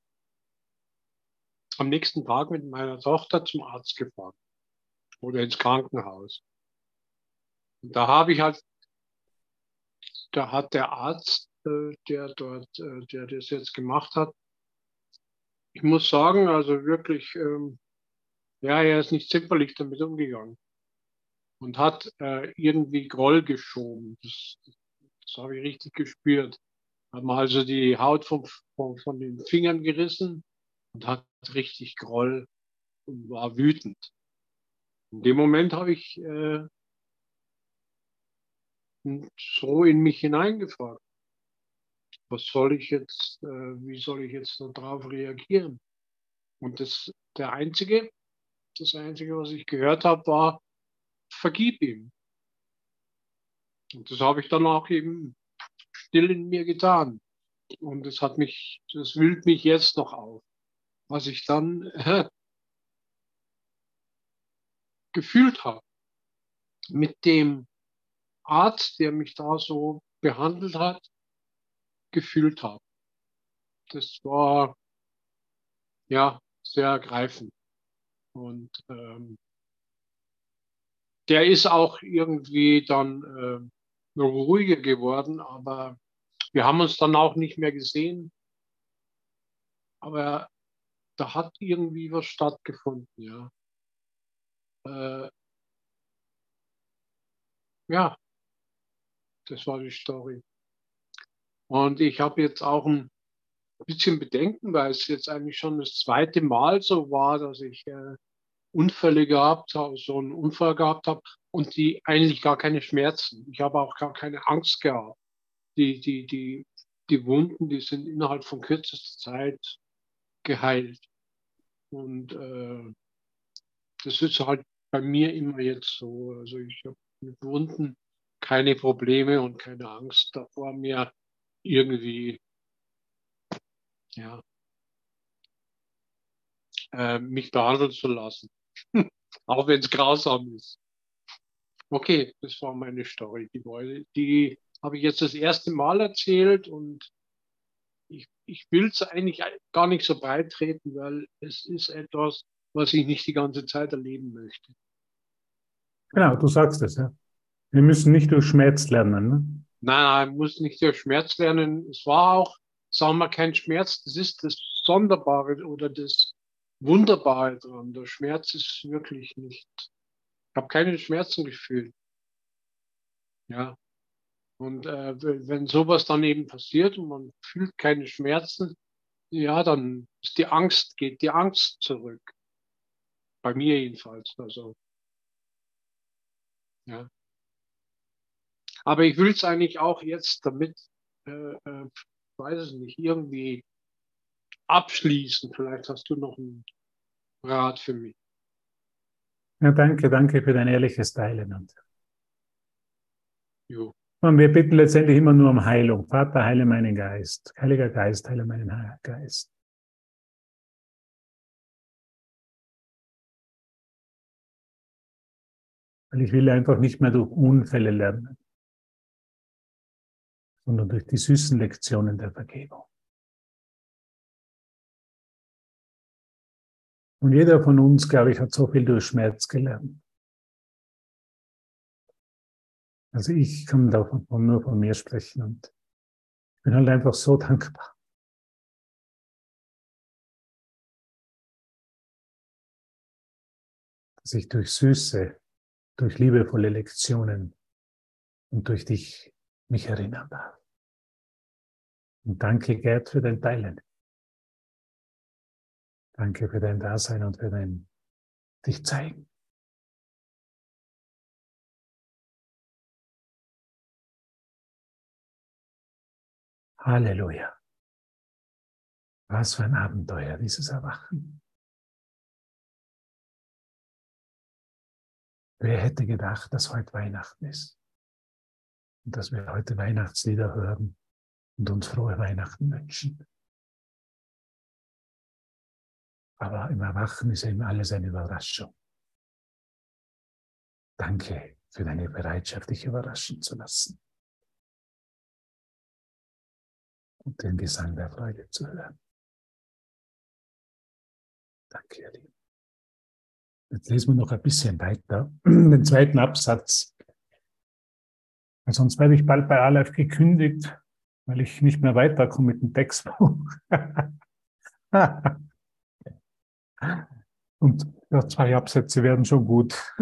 Speaker 4: am nächsten Tag mit meiner Tochter zum Arzt gefahren oder ins Krankenhaus. Da habe ich halt, da hat der Arzt, äh, der dort, äh, der das jetzt gemacht hat, ich muss sagen, also wirklich, ähm, ja, er ist nicht zimperlich damit umgegangen und hat äh, irgendwie Groll geschoben. Das, das habe ich richtig gespürt. Hat man also die Haut vom, von, von den Fingern gerissen und hat richtig Groll und war wütend. In dem Moment habe ich äh, so in mich hineingefragt. Was soll ich jetzt, äh, wie soll ich jetzt darauf reagieren? Und das, der einzige, das einzige, was ich gehört habe, war, vergib ihm. Und das habe ich dann auch eben still in mir getan. Und das hat mich, das wühlt mich jetzt noch auf. Was ich dann äh, <laughs> gefühlt habe. Mit dem Arzt, der mich da so behandelt hat, gefühlt habe. Das war ja sehr ergreifend. Und ähm, der ist auch irgendwie dann äh, ruhiger geworden, aber wir haben uns dann auch nicht mehr gesehen. Aber da hat irgendwie was stattgefunden, ja. Äh, ja, das war die Story. Und ich habe jetzt auch ein bisschen Bedenken, weil es jetzt eigentlich schon das zweite Mal so war, dass ich äh, Unfälle gehabt habe, so einen Unfall gehabt habe und die eigentlich gar keine Schmerzen. Ich habe auch gar keine Angst gehabt. Die, die, die, die Wunden, die sind innerhalb von kürzester Zeit geheilt. Und äh, das ist halt bei mir immer jetzt so. Also ich habe mit Wunden keine Probleme und keine Angst davor, mir irgendwie ja, äh, mich behandeln zu lassen. <laughs> Auch wenn es grausam ist. Okay, das war meine Story. Die, die habe ich jetzt das erste Mal erzählt und ich, ich will es eigentlich gar nicht so breit treten, weil es ist etwas, was ich nicht die ganze Zeit erleben möchte.
Speaker 1: Genau, du sagst es, ja. Wir müssen nicht durch Schmerz lernen. Ne?
Speaker 4: Nein, nein, ich muss nicht durch Schmerz lernen. Es war auch, sagen wir, kein Schmerz. Das ist das Sonderbare oder das Wunderbare dran. Der Schmerz ist wirklich nicht. Ich habe keine Schmerzen gefühlt. Ja. Und äh, wenn sowas dann eben passiert und man fühlt keine Schmerzen, ja, dann ist die Angst, geht die Angst zurück. Bei mir jedenfalls. Also, ja. Aber ich will es eigentlich auch jetzt damit, äh, äh, weiß es nicht, irgendwie abschließen. Vielleicht hast du noch einen Rat für mich.
Speaker 1: Ja, danke, danke für dein ehrliches Teilen. Und
Speaker 4: jo.
Speaker 1: Und wir bitten letztendlich immer nur um Heilung. Vater, heile meinen Geist. Heiliger Geist, heile meinen Geist. Weil ich will einfach nicht mehr durch Unfälle lernen, sondern durch die süßen Lektionen der Vergebung. Und jeder von uns, glaube ich, hat so viel durch Schmerz gelernt. Also ich kann davon nur von mir sprechen und bin halt einfach so dankbar. Dass ich durch süße, durch liebevolle Lektionen und durch dich mich erinnern darf. Und danke, Gerd, für dein Teilen. Danke für dein Dasein und für dein dich zeigen. Halleluja. Was für ein Abenteuer, dieses Erwachen. Wer hätte gedacht, dass heute Weihnachten ist? Und dass wir heute Weihnachtslieder hören und uns frohe Weihnachten wünschen. Aber im Erwachen ist eben alles eine Überraschung. Danke für deine Bereitschaft, dich überraschen zu lassen. und den Gesang der Freude zu hören. Danke, ihr Lieben. Jetzt lesen wir noch ein bisschen weiter, den zweiten Absatz. Sonst werde ich bald bei Aleph gekündigt, weil ich nicht mehr weiterkomme mit dem Textbuch. <laughs> Und ja, zwei Absätze werden schon gut.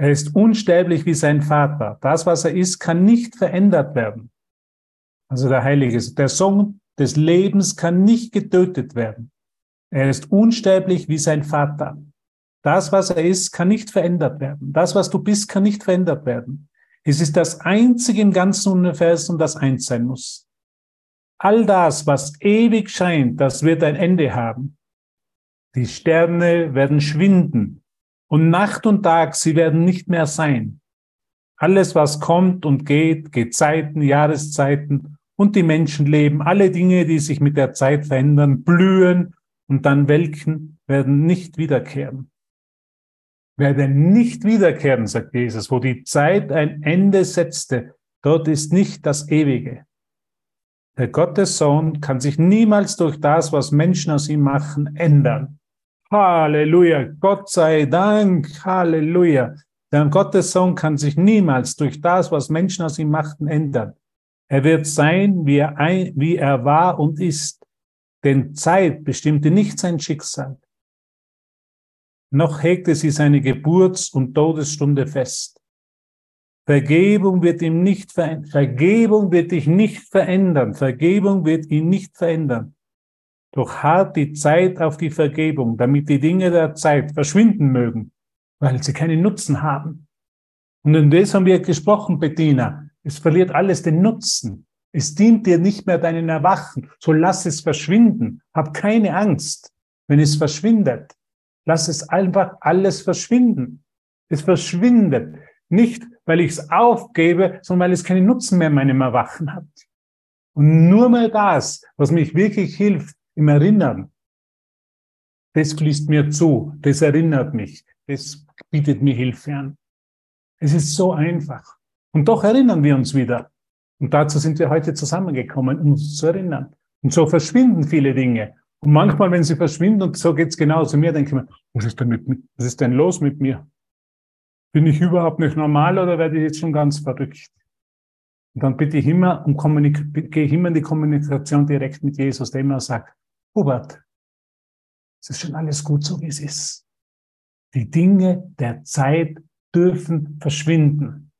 Speaker 1: Er ist unsterblich wie sein Vater. Das, was er ist, kann nicht verändert werden. Also der Heilige, der Sohn des Lebens kann nicht getötet werden. Er ist unsterblich wie sein Vater. Das, was er ist, kann nicht verändert werden. Das, was du bist, kann nicht verändert werden. Es ist das einzige im ganzen Universum, das eins sein muss. All das, was ewig scheint, das wird ein Ende haben. Die Sterne werden schwinden und Nacht und Tag, sie werden nicht mehr sein. Alles, was kommt und geht, Gezeiten, Jahreszeiten und die Menschen leben, alle Dinge, die sich mit der Zeit verändern, blühen und dann welken, werden nicht wiederkehren. Werden nicht wiederkehren, sagt Jesus, wo die Zeit ein Ende setzte, dort ist nicht das Ewige. Der Gottessohn kann sich niemals durch das, was Menschen aus ihm machen, ändern. Halleluja, Gott sei Dank, Halleluja. Der Gottes Sohn kann sich niemals durch das, was Menschen aus ihm machten, ändern. Er wird sein, wie er, ein, wie er war und ist. Denn Zeit bestimmte nicht sein Schicksal. Noch hegte sie seine Geburts- und Todesstunde fest. Vergebung wird ihm nicht verändern. Vergebung wird dich nicht verändern. Vergebung wird ihn nicht verändern. Doch hart die Zeit auf die Vergebung, damit die Dinge der Zeit verschwinden mögen, weil sie keinen Nutzen haben. Und in das haben wir gesprochen, Bettina. Es verliert alles den Nutzen. Es dient dir nicht mehr deinen Erwachen. So lass es verschwinden. Hab keine Angst, wenn es verschwindet. Lass es einfach alles verschwinden. Es verschwindet. Nicht, weil ich es aufgebe, sondern weil es keinen Nutzen mehr in meinem Erwachen hat. Und nur mal das, was mich wirklich hilft, im Erinnern. Das fließt mir zu, das erinnert mich, das bietet mir Hilfe an. Es ist so einfach. Und doch erinnern wir uns wieder. Und dazu sind wir heute zusammengekommen, um uns zu erinnern. Und so verschwinden viele Dinge. Und manchmal, wenn sie verschwinden, und so geht's genauso mir, denke ich mir, was ist denn mit? Was ist denn los mit mir? Bin ich überhaupt nicht normal oder werde ich jetzt schon ganz verrückt? Und dann bitte ich immer um gehe ich immer in die Kommunikation direkt mit Jesus, der immer sagt, Hubert, es ist schon alles gut so, wie es ist. Die Dinge der Zeit dürfen verschwinden,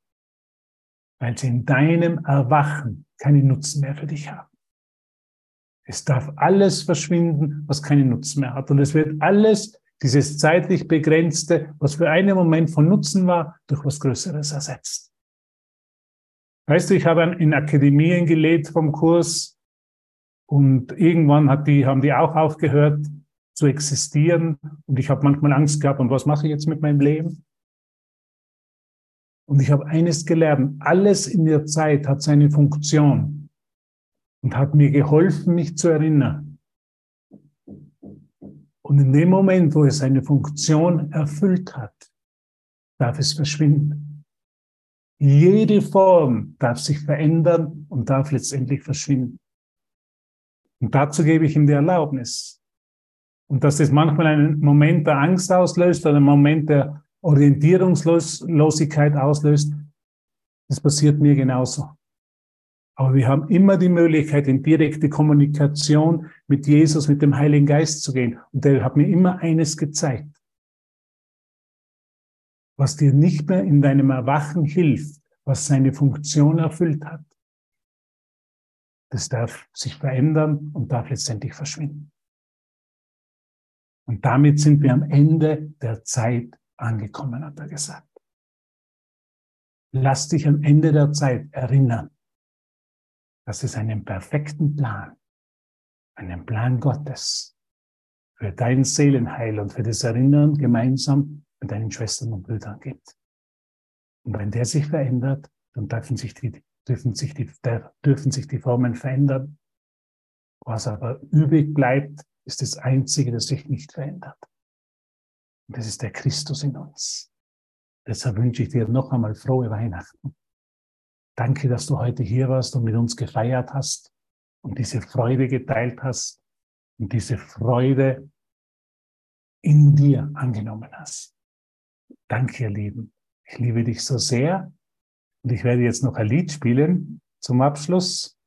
Speaker 1: weil sie in deinem Erwachen keinen Nutzen mehr für dich haben. Es darf alles verschwinden, was keinen Nutzen mehr hat. Und es wird alles, dieses zeitlich begrenzte, was für einen Moment von Nutzen war, durch was Größeres ersetzt. Weißt du, ich habe in Akademien gelebt vom Kurs und irgendwann hat die, haben die auch aufgehört zu existieren. Und ich habe manchmal Angst gehabt, und was mache ich jetzt mit meinem Leben? Und ich habe eines gelernt, alles in der Zeit hat seine Funktion und hat mir geholfen, mich zu erinnern. Und in dem Moment, wo es seine Funktion erfüllt hat, darf es verschwinden. Jede Form darf sich verändern und darf letztendlich verschwinden. Und dazu gebe ich ihm die Erlaubnis. Und dass es manchmal einen Moment der Angst auslöst oder einen Moment der Orientierungslosigkeit auslöst, das passiert mir genauso. Aber wir haben immer die Möglichkeit, in direkte Kommunikation mit Jesus, mit dem Heiligen Geist zu gehen. Und der hat mir immer eines gezeigt. Was dir nicht mehr in deinem Erwachen hilft, was seine Funktion erfüllt hat, das darf sich verändern und darf letztendlich verschwinden. Und damit sind wir am Ende der Zeit angekommen, hat er gesagt. Lass dich am Ende der Zeit erinnern, dass es einen perfekten Plan, einen Plan Gottes für dein Seelenheil und für das Erinnern gemeinsam mit deinen Schwestern und Brüdern gibt. Und wenn der sich verändert, dann dürfen sich die dürfen sich die, dürfen sich die Formen verändern. Was aber übrig bleibt, ist das Einzige, das sich nicht verändert. Und das ist der Christus in uns. Deshalb wünsche ich dir noch einmal frohe Weihnachten. Danke, dass du heute hier warst und mit uns gefeiert hast und diese Freude geteilt hast. und diese Freude in dir angenommen hast. Danke, ihr Lieben. Ich liebe dich so sehr. Und ich werde jetzt noch ein Lied spielen zum Abschluss.